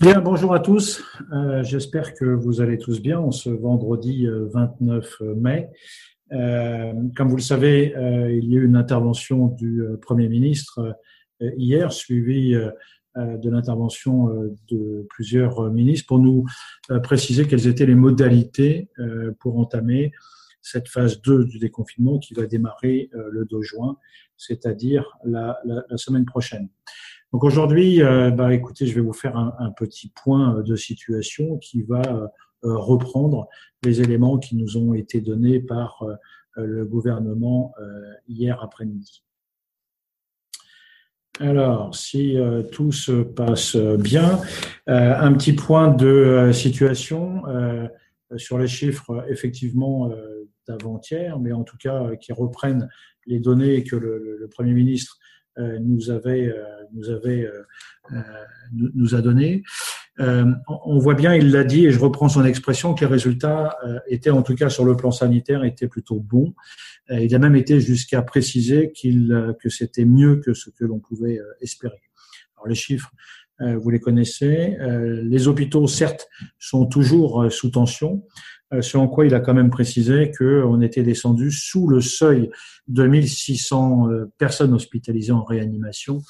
Bien, bonjour à tous. Euh, J'espère que vous allez tous bien en ce vendredi 29 euh, mai. Euh, comme vous le savez, euh, il y a eu une intervention du euh, Premier ministre hier, suivie de l'intervention de plusieurs ministres pour nous préciser quelles étaient les modalités pour entamer cette phase 2 du déconfinement qui va démarrer le 2 juin, c'est-à-dire la, semaine prochaine. Donc aujourd'hui, euh, bah, écoutez, je vais vous faire un, petit point euh, de situation qui va euh, reprendre les éléments qui nous ont été donnés par le gouvernement hier après-midi. Alors, si tout se passe bien, un petit point de situation sur les chiffres effectivement d'avant-hier, mais en tout cas qui reprennent les données que le, Premier ministre nous avait euh, nous avait euh, nous a donné. on voit bien, il l'a dit, et je reprends son expression, que les résultats étaient, en tout cas sur le plan sanitaire, étaient plutôt bons. il a même été jusqu'à préciser que c'était mieux que ce que l'on pouvait espérer. Alors les chiffres, vous les connaissez. Les hôpitaux, certes, sont toujours sous tension. Euh, selon quoi il a quand même précisé qu'on était descendu sous le seuil de 1600 euh, personnes hospitalisées en réanimation.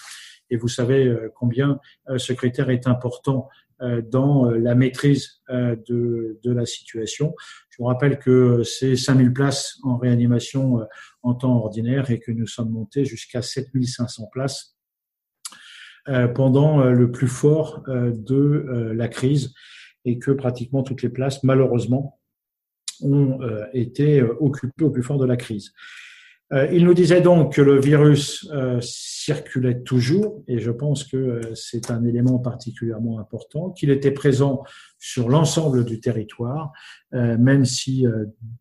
Et vous savez euh, combien ce critère est important dans la maîtrise de, de la situation. Je vous rappelle que c'est 5000 places en réanimation en temps ordinaire et que nous sommes montés jusqu'à 7500 places pendant le plus fort de la crise et que pratiquement toutes les places, malheureusement, ont euh, été euh, occupés au plus fort de la crise. Euh, il nous disait donc que le virus circulait toujours, et je pense que c'est un élément particulièrement important, qu'il était présent sur l'ensemble du territoire, même si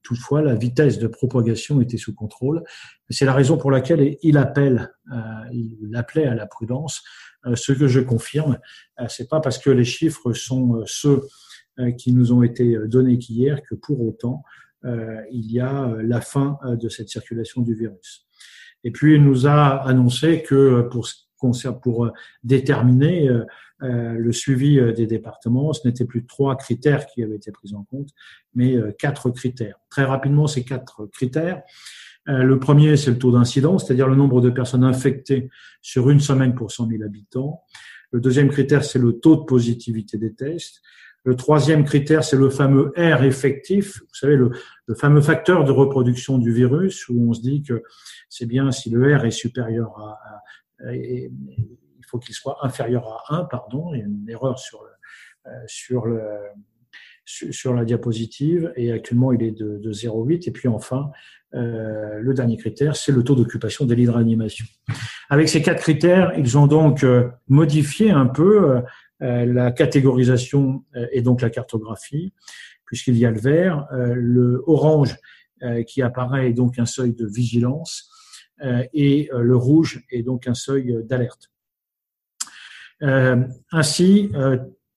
toutefois la vitesse de propagation était sous contrôle. C'est la raison pour laquelle il appelle, appelait à la prudence. ce que je confirme, c'est pas parce que les chiffres sont ceux qui nous ont été euh, donnés qu'hier que pour autant, euh, il y a la fin de cette circulation du virus. Et puis, il nous a annoncé que pour, pour déterminer le suivi des départements, ce n'était plus trois critères qui avaient été pris en compte, mais quatre critères. Très rapidement, ces quatre critères. Le premier, c'est le taux d'incidence, c'est-à-dire le nombre de personnes infectées sur une semaine pour 100 000 habitants. Le deuxième critère, c'est le taux de positivité des tests. Le troisième critère, c'est le fameux R effectif, vous savez, le, le, fameux facteur de reproduction du virus, où on se dit que c'est bien si le R est supérieur à, il faut qu'il soit inférieur à 1, pardon, il y a une erreur sur, le, euh, sur, le, sur la diapositive, et actuellement il est de, de 0,8. Et puis enfin, euh, le dernier critère, c'est le taux d'occupation des lits de réanimation. Avec ces quatre critères, ils ont donc euh, modifié un peu euh, la catégorisation euh, et donc la cartographie, puisqu'il y a le vert, euh, le orange qui apparaît est donc un seuil de vigilance et le rouge est donc un seuil d'alerte. ainsi,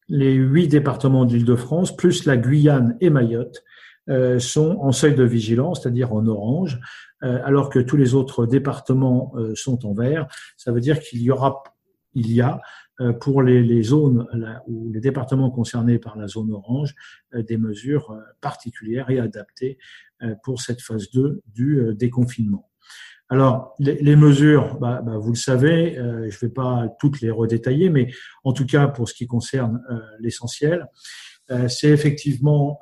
les huit départements d'Île-de-France, plus la Guyane et Mayotte, sont en seuil de vigilance, c'est-à-dire en orange, alors que tous les autres départements sont en vert. Ça veut dire qu'il y aura, il y a euh, pour les, les zones ou les départements concernés par la zone orange euh, des mesures euh, particulières et adaptées pour cette phase 2 du déconfinement. Alors, les, les mesures, bah, bah, vous le savez, je ne vais pas toutes les redétailler, mais en tout cas, pour ce qui concerne l'essentiel, c'est effectivement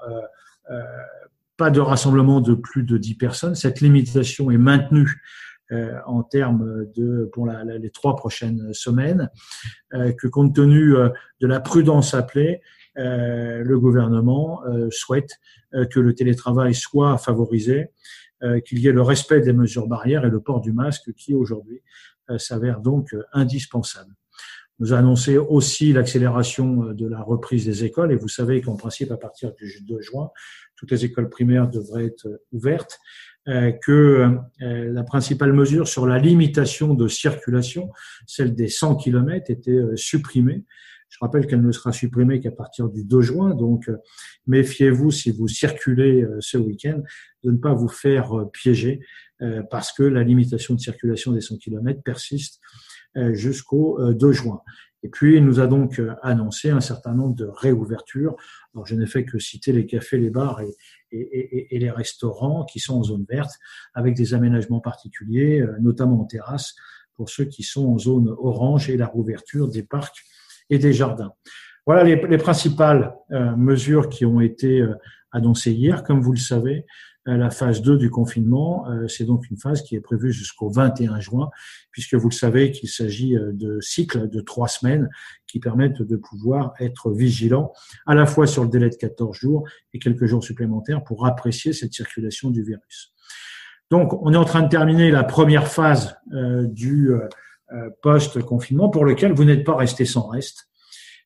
pas de rassemblement de plus de 10 personnes. Cette limitation est maintenue euh, en termes de pour la, les trois prochaines semaines, euh, que compte tenu euh, de la prudence appelée, le gouvernement souhaite que le télétravail soit favorisé, qu'il y ait le respect des mesures barrières et le port du masque qui aujourd'hui s'avère donc indispensable. Nous a annoncé aussi l'accélération de la reprise des écoles. Et vous savez qu'en principe à partir du 2 juin toutes les écoles primaires devraient être ouvertes. euh, que euh, la principale mesure sur la limitation de circulation, celle des 100 km, était euh, supprimée. Je rappelle qu'elle ne sera supprimée qu'à partir du 2 juin, donc méfiez-vous si vous circulez ce week-end de ne pas vous faire piéger parce que la limitation de circulation des 100 km persiste jusqu'au 2 juin. Et puis, il nous a donc annoncé un certain nombre de réouvertures. Alors, je n'ai fait que citer les cafés, les bars et, et, et, les restaurants qui sont en zone verte, avec des aménagements particuliers, notamment en terrasse, pour ceux qui sont en zone orange et la rouverture des parcs et des jardins. Voilà les, les principales euh, mesures qui ont été euh, annoncées hier. Comme vous le savez, euh, la phase 2 du confinement, c'est donc une phase qui est prévue jusqu'au 21 juin, puisque vous le savez qu'il s'agit de cycles de trois semaines qui permettent de pouvoir être vigilant à la fois sur le délai de 14 jours et quelques jours supplémentaires pour apprécier cette circulation du virus. Donc, on est en train de terminer la première phase euh, du euh, euh, post-confinement pour lequel vous n'êtes pas resté sans reste.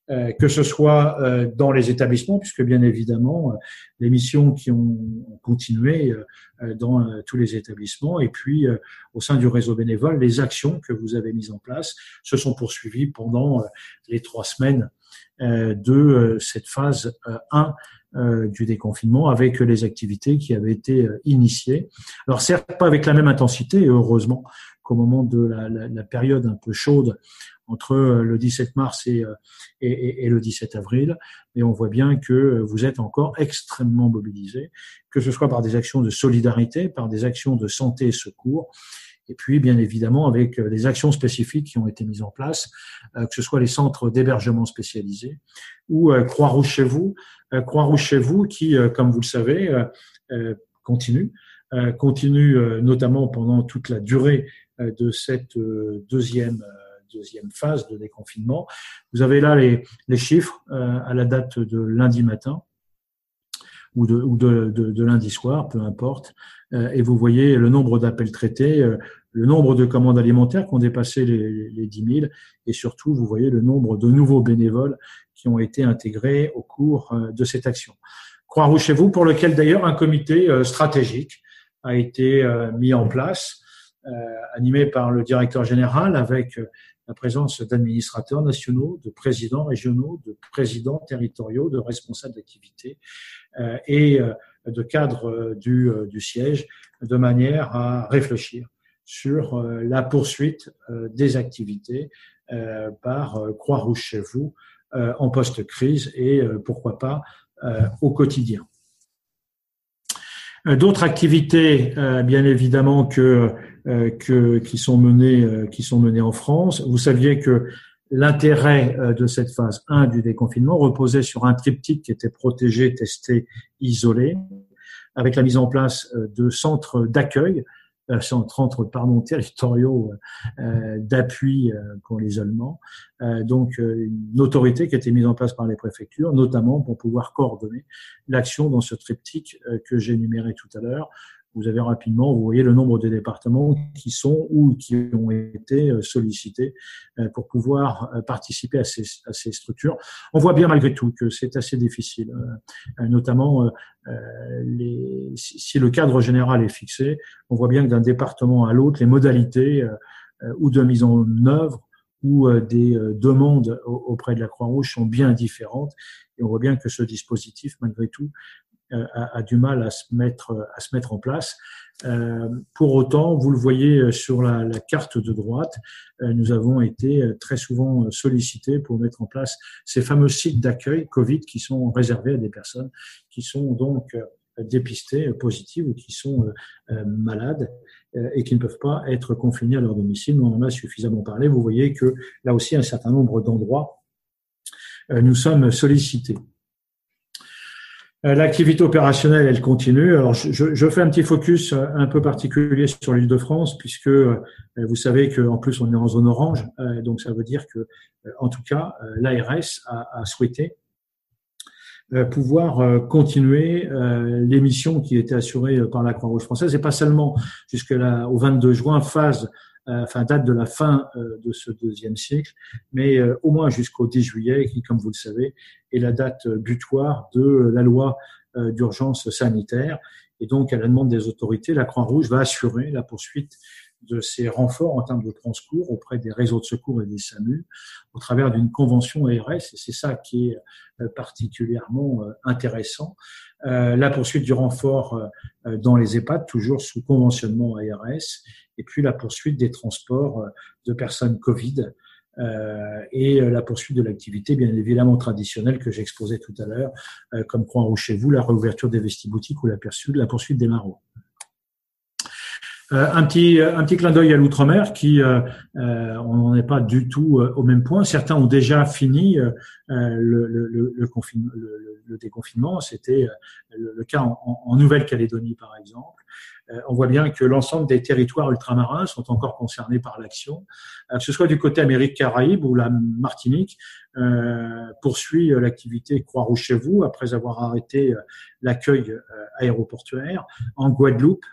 Que ce soit dans les établissements, puisque bien évidemment, les missions qui ont continué dans tous les établissements, et puis au sein du réseau bénévole, les actions que vous avez mises en place se sont poursuivies pendant les trois semaines de cette phase 1 euh, du déconfinement avec les activités qui avaient été euh, initiées. Alors certes pas avec la même intensité, heureusement qu'au moment de la, période un peu chaude entre euh, le 17 mars et, et, et, le 17 avril, mais on voit bien que vous êtes encore extrêmement mobilisés, que ce soit par des actions de solidarité, par des actions de santé et secours, et puis, bien évidemment, avec euh, les actions spécifiques qui ont été mises en place, euh, que ce soit les centres d'hébergement spécialisés ou euh, Croix-Rouge chez vous, Croix-Rouge chez vous qui, comme vous le savez, continue, continue notamment pendant toute la durée de cette deuxième deuxième phase de déconfinement. Vous avez là les, les chiffres à la date de lundi matin ou de, ou de, de, de lundi soir, peu importe. Euh, et vous voyez le nombre d'appels traités, euh, le nombre de commandes alimentaires qui ont dépassé les, les 10 000, et surtout, vous voyez le nombre de nouveaux bénévoles qui ont été intégrés au cours euh, de cette action. Croix-Rouge chez vous, pour lequel d'ailleurs un comité stratégique a été mis en place, animé par le directeur général avec la présence d'administrateurs nationaux, de présidents régionaux, de présidents territoriaux, de responsables d'activité euh, et euh, de cadres euh, du, du siège, de manière à réfléchir sur la poursuite des activités par Croix-Rouge chez vous en post-crise et pourquoi pas au quotidien. D'autres activités, bien évidemment, que euh, que, qui sont menées euh, qui sont menées en France. Vous saviez que l'intérêt euh, de cette phase 1 du déconfinement reposait sur un triptyque qui était protégé, testé, isolé, avec la mise en place de centres d'accueil, centres pardon, territoriaux d'appui pour l'isolement. donc une autorité qui a été mise en place par les préfectures, notamment pour pouvoir coordonner l'action dans ce triptyque que j'ai énuméré tout à l'heure, vous avez rapidement, vous voyez le nombre de départements qui sont ou qui ont été euh, sollicités euh, pour pouvoir euh, participer à ces, à ces structures. On voit bien malgré tout que c'est assez difficile, notamment les, si le cadre général est fixé, on voit bien que d'un département à l'autre, les modalités ou de mise en œuvre ou des demandes auprès de la Croix-Rouge sont bien différentes. Et on voit bien que ce dispositif, malgré tout, a, a, du mal à se mettre à se mettre en place. Euh, pour autant, vous le voyez euh, sur la, la carte de droite, nous avons été très souvent sollicités pour mettre en place ces fameux sites d'accueil Covid qui sont réservés à des personnes qui sont donc dépistées positives ou qui sont malades et qui ne peuvent pas être confinés à leur domicile. on en a suffisamment parlé. Vous voyez que là aussi, un certain nombre d'endroits, nous sommes sollicités. Euh, l'activité opérationnelle, elle continue. Alors, je, je, fais un petit focus euh, un peu particulier sur l'île de France, puisque euh, vous savez qu'en plus on est en zone orange, donc ça veut dire que, en tout cas, l'ARS a, a, souhaité pouvoir continuer les missions qui étaient assurées par la Croix-Rouge française, et pas seulement jusqu'au 22 juin, phase enfin date de la fin euh, de ce deuxième cycle, mais euh, au moins jusqu'au 10 juillet, qui, comme vous le savez, est la date butoir de la loi d'urgence sanitaire. Et donc, à la demande des autorités, la Croix-Rouge va assurer la poursuite de ces renforts en termes de transcours auprès des réseaux de secours et des SAMU au travers d'une convention ARS, et c'est ça qui est euh, particulièrement euh, intéressant. Euh, la poursuite du renfort dans les EHPAD, toujours sous conventionnement ARS, et puis la poursuite des transports de personnes Covid et la poursuite de l'activité, bien évidemment traditionnelle que j'exposais tout à l'heure, comme Croix-Rouge chez vous, la réouverture des vestiboutiques ou la poursuite, la poursuite des marauds. Euh, un petit un petit clin d'œil à l'outre-mer qui euh, euh, on n'en est pas du tout au même point. Certains ont déjà fini le, le, le, le, déconfinement. C'était le, cas en, en Nouvelle-Calédonie par exemple. on voit bien que l'ensemble des territoires ultramarins sont encore concernés par l'action, que ce soit du côté Amérique Caraïbe ou la Martinique poursuit l'activité Croix-Rouge chez vous après avoir arrêté l'accueil aéroportuaire en Guadeloupe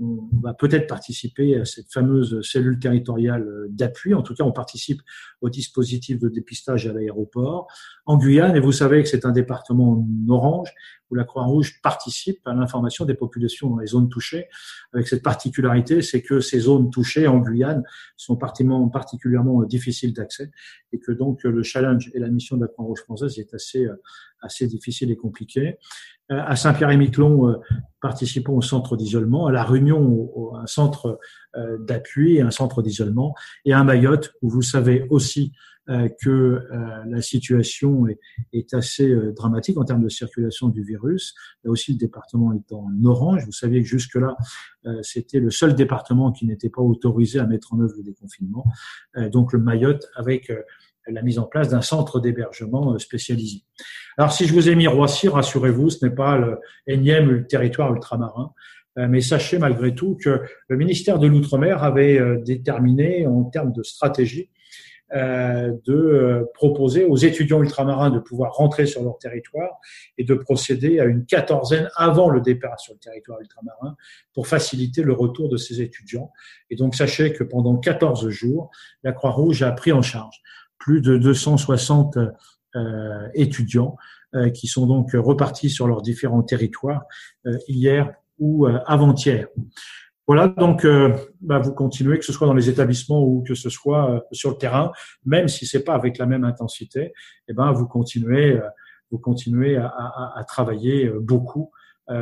on va peut-être participer à cette fameuse cellule territoriale d'appui. En tout cas, on participe au dispositif de dépistage à l'aéroport. En Guyane, et vous savez que c'est un département en orange, où la Croix-Rouge participe à l'information des populations dans les zones touchées, avec cette particularité, c'est que ces zones touchées en Guyane sont particulièrement difficiles d'accès, et que donc le challenge et la mission de la Croix-Rouge française est assez, assez difficile et compliqué. Euh, à Saint-Pierre-et-Miquelon, euh, participons au centre d'isolement, à La Réunion, un centre euh, d'appui, un centre d'isolement, et à Mayotte, où vous savez aussi que la situation est, assez dramatique en termes de circulation du virus. Là aussi, le département est en orange. Vous savez que jusque-là, c'était le seul département qui n'était pas autorisé à mettre en œuvre le déconfinement. Donc le Mayotte avec la mise en place d'un centre d'hébergement euh, spécialisé. Alors, si je vous ai mis Roissy, rassurez-vous, ce n'est pas le énième territoire ultramarin, euh, mais sachez malgré tout que le ministère de l'Outre-mer avait euh, déterminé en termes de stratégie de proposer aux étudiants ultramarins de pouvoir rentrer sur leur territoire et de procéder à une quatorzaine avant le départ sur le territoire ultramarin pour faciliter le retour de ces étudiants. Et donc sachez que pendant 14 jours, la Croix-Rouge a pris en charge plus de 260 euh, étudiants euh, qui sont donc repartis sur leurs différents territoires euh, hier ou avant-hier. Voilà, donc bah, vous continuez, que ce soit dans les établissements ou que ce soit sur le terrain, même si c'est pas avec la même intensité, eh ben vous continuez, vous continuez à, à, à travailler beaucoup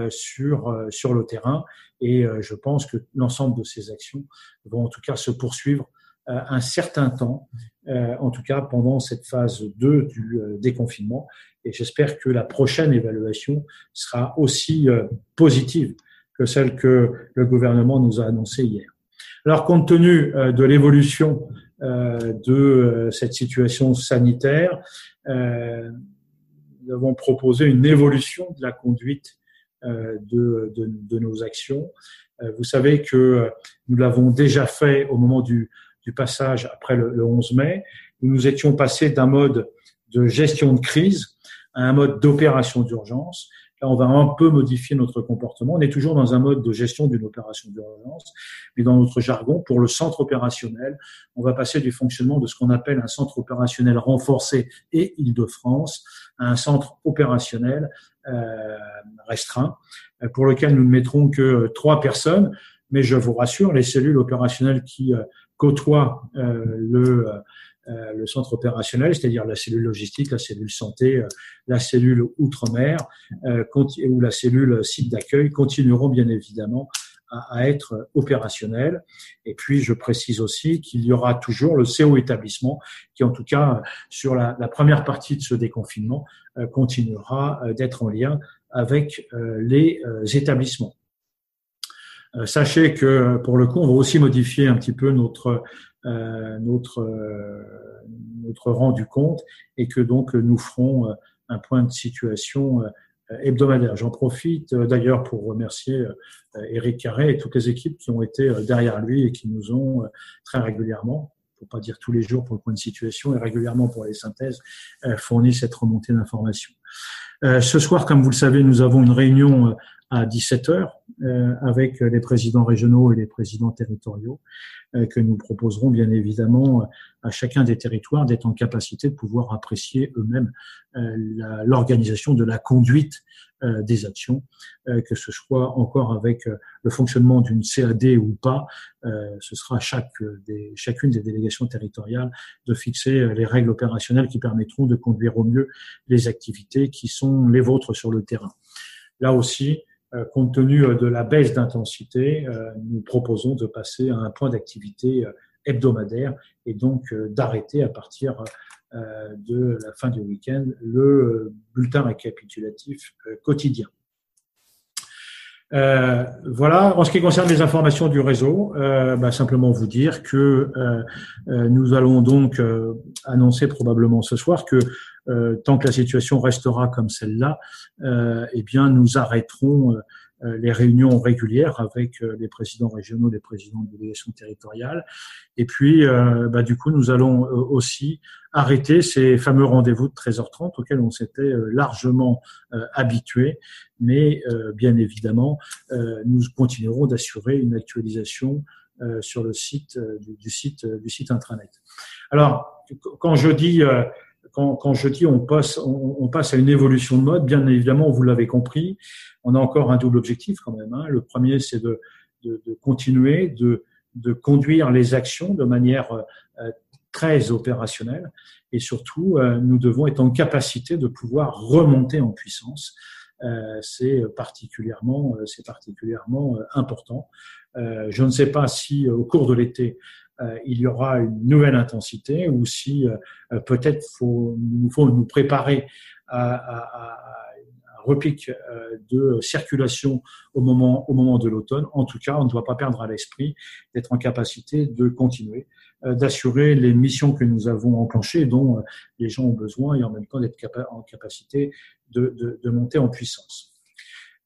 sur sur le terrain, et je pense que l'ensemble de ces actions vont en tout cas se poursuivre un certain temps, euh, en tout cas pendant cette phase 2 du euh, déconfinement. Et j'espère que la prochaine évaluation sera aussi euh, positive que celle que le gouvernement nous a annoncée hier. Alors, compte tenu de l'évolution de cette situation sanitaire, nous avons proposé une évolution de la conduite de, de, de nos actions. Vous savez que nous l'avons déjà fait au moment du du passage après le, 11 mai, où nous étions passés d'un mode de gestion de crise à un mode d'opération d'urgence. Là, on va un peu modifier notre comportement. On est toujours dans un mode de gestion d'une opération d'urgence, mais dans notre jargon, pour le centre opérationnel, on va passer du fonctionnement de ce qu'on appelle un centre opérationnel renforcé et Île-de-France à un centre opérationnel euh, restreint, pour lequel nous ne mettrons que trois personnes. Mais je vous rassure, les cellules opérationnelles qui euh, côtoie euh, le, euh, le centre opérationnel, c'est-à-dire la cellule logistique, la cellule santé, euh, la cellule outre-mer ou la cellule site d'accueil continueront bien évidemment à, être opérationnels. Et puis, je précise aussi qu'il y aura toujours le CO établissement qui, en tout cas, sur la première partie de ce déconfinement, continuera d'être en lien avec les établissements. Euh, sachez que pour le coup, on va aussi modifier un petit peu notre euh, notre euh, notre rang du compte et que donc nous ferons un point de situation hebdomadaire. J'en profite d'ailleurs pour remercier Eric Carré et toutes les équipes qui ont été derrière lui et qui nous ont très régulièrement, pour pas dire tous les jours pour le point de situation et régulièrement pour les synthèses, fourni cette remontée d'informations. Ce soir, comme vous le savez, nous avons une réunion à 17 heures avec les présidents régionaux et les présidents territoriaux que nous proposerons bien évidemment à chacun des territoires d'être en capacité de pouvoir apprécier eux-mêmes l'organisation de la conduite euh, des actions, euh, que ce soit encore avec euh, le fonctionnement d'une CAD ou pas, ce sera chaque des, chacune des délégations territoriales de fixer les règles opérationnelles qui permettront de conduire au mieux les activités qui sont les vôtres sur le terrain. Là aussi, compte tenu de la baisse d'intensité, nous proposons de passer à un point d'activité hebdomadaire et donc d'arrêter à partir euh, de la fin du week-end le euh, bulletin récapitulatif euh, quotidien. voilà. En ce qui concerne les informations du réseau, bah, simplement vous dire que nous allons donc annoncer probablement ce soir que tant que la situation restera comme celle-là, eh bien nous arrêterons euh, les réunions régulières avec euh, les présidents régionaux, les présidents de délégation territoriale. Et puis, euh, bah, du coup, nous allons aussi arrêter ces fameux rendez-vous de 13h30 auxquels on s'était largement habitué. Mais bien évidemment, nous continuerons d'assurer une actualisation sur le site du, site du site intranet. Alors, quand je dis quand, je dis on passe, on, passe à une évolution de mode, bien évidemment, vous l'avez compris, on a encore un double objectif quand même. Hein. Le premier, c'est de, continuer de, de, conduire les actions de manière euh, très opérationnelle et surtout, euh, nous devons être en capacité de pouvoir remonter en puissance. Euh, c'est particulièrement, c'est particulièrement important. je ne sais pas si au cours de l'été, il y aura une nouvelle intensité ou si peut-être faut, nous faut nous préparer à, à, repic euh, de circulation au moment, au moment de l'automne. En tout cas, on ne doit pas perdre à l'esprit d'être en capacité de continuer, euh, d'assurer les missions que nous avons enclenchées, dont euh, les gens ont besoin, et en même temps d'être en capacité de, de, monter en puissance.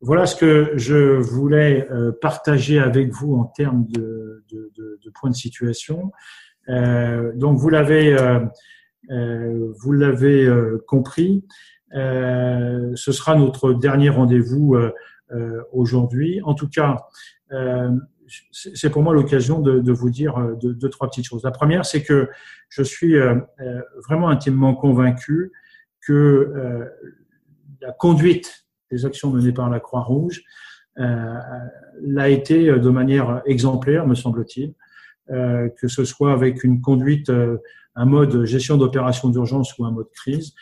Voilà ce que je voulais partager avec vous en termes de, de, de points de situation. Euh, donc vous l'avez euh, vous l'avez compris. Euh, ce sera notre dernier rendez-vous euh, euh, aujourd'hui. En tout cas, c'est pour moi l'occasion de, de, vous dire deux, deux, trois petites choses. La première, c'est que je suis vraiment intimement convaincu que la conduite des actions menées par la Croix-Rouge l'a été de manière exemplaire, me semble-t-il, que ce soit avec une conduite, un mode gestion d'opération d'urgence ou un mode crise,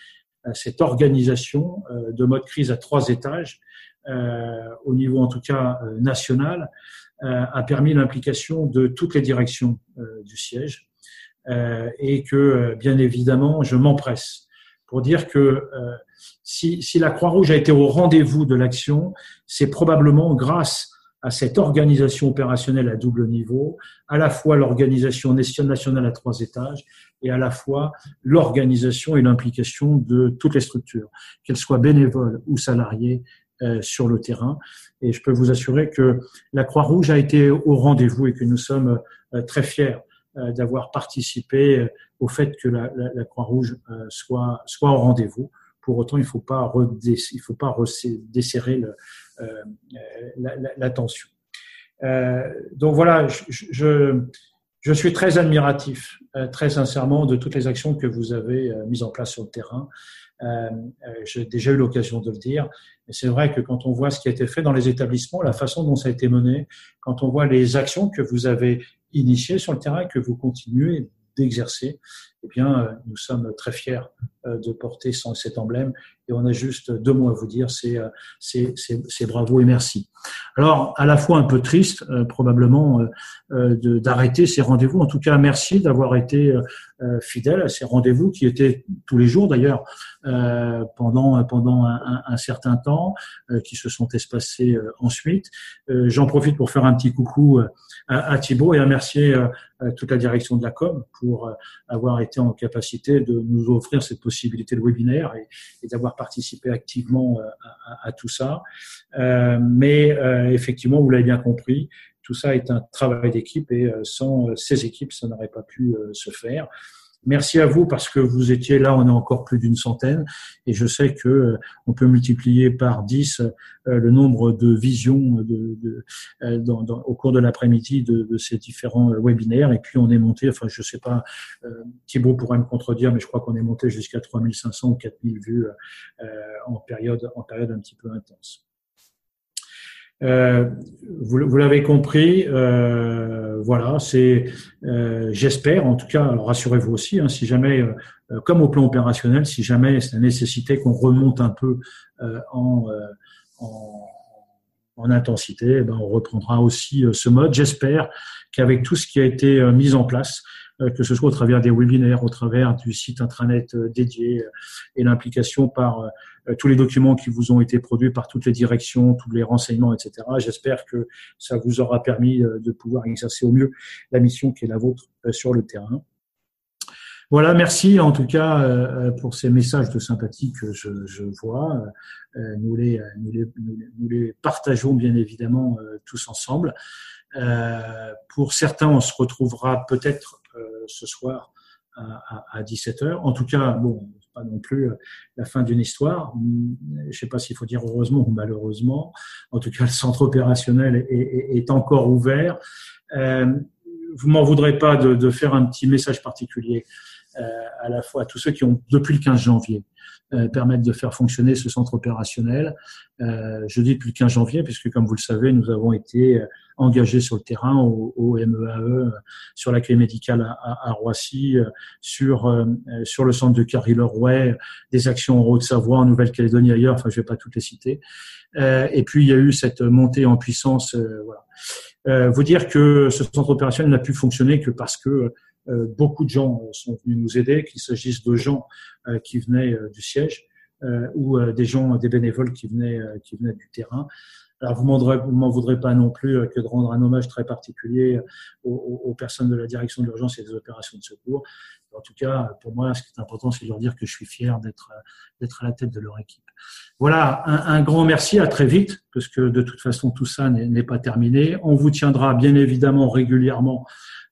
euh, cette organisation euh, de mode crise à trois étages, euh, au niveau en tout cas national, a permis l'implication de toutes les directions du siège. Et que, bien évidemment, je m'empresse pour dire que si, si la Croix-Rouge a été au rendez-vous de l'action, c'est probablement grâce à cette organisation opérationnelle à double niveau, à la fois l'organisation nationale à trois étages et à la fois l'organisation et l'implication de toutes les structures, qu'elles soient bénévoles ou salariées euh, sur le terrain. Et je peux vous assurer que la Croix-Rouge a été au rendez-vous et que nous sommes euh, très fiers euh, d'avoir participé au fait que la, Croix-Rouge soit, soit au rendez-vous. Pour autant, il ne faut pas, faut pas desserrer euh, la. Euh, donc voilà, je, je, suis très admiratif, euh, très sincèrement, de toutes les actions que vous avez mises en place sur le terrain. J'ai déjà eu l'occasion de le dire. C'est vrai que quand on voit ce qui a été fait dans les établissements, la façon dont ça a été mené, quand on voit les actions que vous avez initiées sur le terrain, que vous continuez d'exercer, eh bien, euh, nous sommes très fiers euh, de porter cet emblème et on a juste deux mots à vous dire, c'est euh, bravo et merci. Alors, à la fois un peu triste, probablement, d'arrêter ces rendez-vous. En tout cas, merci d'avoir été fidèle à ces rendez-vous qui étaient tous les jours d'ailleurs pendant pendant un, un, certain temps, qui se sont espacés ensuite. J'en profite pour faire un petit coucou à, à Thibault et à remercier toute la direction de la com pour avoir été en capacité de nous offrir cette possibilité de webinaire et, d'avoir participé activement euh, à, à, tout ça. Euh, mais euh, effectivement, vous l'avez bien compris, tout ça est un travail d'équipe et sans ces équipes, ça n'aurait pas pu se faire. Merci à vous parce que vous étiez là, on est encore plus d'une centaine, et je sais que euh, on peut multiplier par 10 euh, le nombre de visions de, de euh, dans, dans, au cours de l'après-midi de, de, ces différents webinaires. Et puis on est monté, enfin je sais pas, Thibault pourrait me contredire, mais je crois qu'on est monté jusqu'à 3500 ou 4000 vues en période en période un petit peu intense. Euh, vous, vous l'avez compris, euh, voilà, c'est, euh, j'espère, en tout cas, rassurez-vous aussi, hein, si jamais, euh, comme au plan opérationnel, si jamais c'est la nécessité qu'on remonte un peu euh, en, en, en, intensité, eh ben on reprendra aussi ce mode. J'espère qu'avec tout ce qui a été mis en place, que ce soit au travers des webinaires, au travers du site intranet dédié et l'implication par euh, tous les documents qui vous ont été produits par toutes les directions, tous les renseignements, etc. J'espère que ça vous aura permis euh, de pouvoir exercer au mieux la mission qui est la vôtre euh, sur le terrain. Voilà, merci en tout cas pour ces messages de sympathie que je, je vois. Nous les, nous, les, nous les partageons bien évidemment tous ensemble. Pour certains, on se retrouvera peut-être ce soir à, à 17h. En tout cas, bon, pas non plus euh, la fin d'une histoire. Je ne sais pas s'il faut dire heureusement ou malheureusement. En tout cas, le centre opérationnel est, encore ouvert. Euh, vous m'en voudrez pas de, faire un petit message particulier à la fois à tous ceux qui ont depuis le 15 janvier euh, permettre de faire fonctionner ce centre opérationnel. Euh, je dis depuis le 15 janvier, puisque comme vous le savez, nous avons été euh, engagés sur le terrain au, au MEAE, e, sur la clé médicale à, à, Roissy, sur sur le centre de Carry-Lerouet, des actions en Haute-Savoie, en Nouvelle-Calédonie, ailleurs. Enfin, je vais pas toutes les citer. et puis il y a eu cette montée en puissance. voilà. vous dire que ce centre opérationnel n'a pu fonctionner que parce que euh, beaucoup de gens sont venus nous aider, qu'il s'agisse de gens euh, qui venaient euh, du siège ou des gens, des bénévoles qui venaient, qui venaient du terrain. Alors vous m'en voudrez pas non plus que de rendre un hommage très particulier aux, personnes de la direction de l'urgence et des opérations de secours. En tout cas, pour moi, ce qui est important, c'est de leur dire que je suis fier d'être d'être à la tête de leur équipe. Voilà, un, un, grand merci, à très vite, parce que de toute façon, tout ça n'est pas terminé. On vous tiendra bien évidemment régulièrement euh,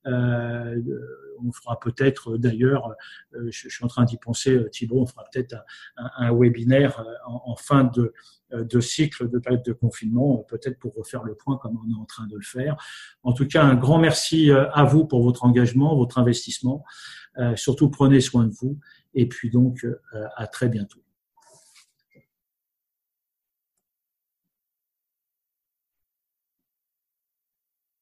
on fera peut-être d'ailleurs, euh, je, suis en train d'y penser, euh, Thibault, on fera peut-être un, webinaire en, fin de, de cycle de période de confinement, peut-être pour refaire le point comme on est en train de le faire. En tout cas, un grand merci à vous pour votre engagement, votre investissement. surtout, prenez soin de vous. Et puis donc, à très bientôt.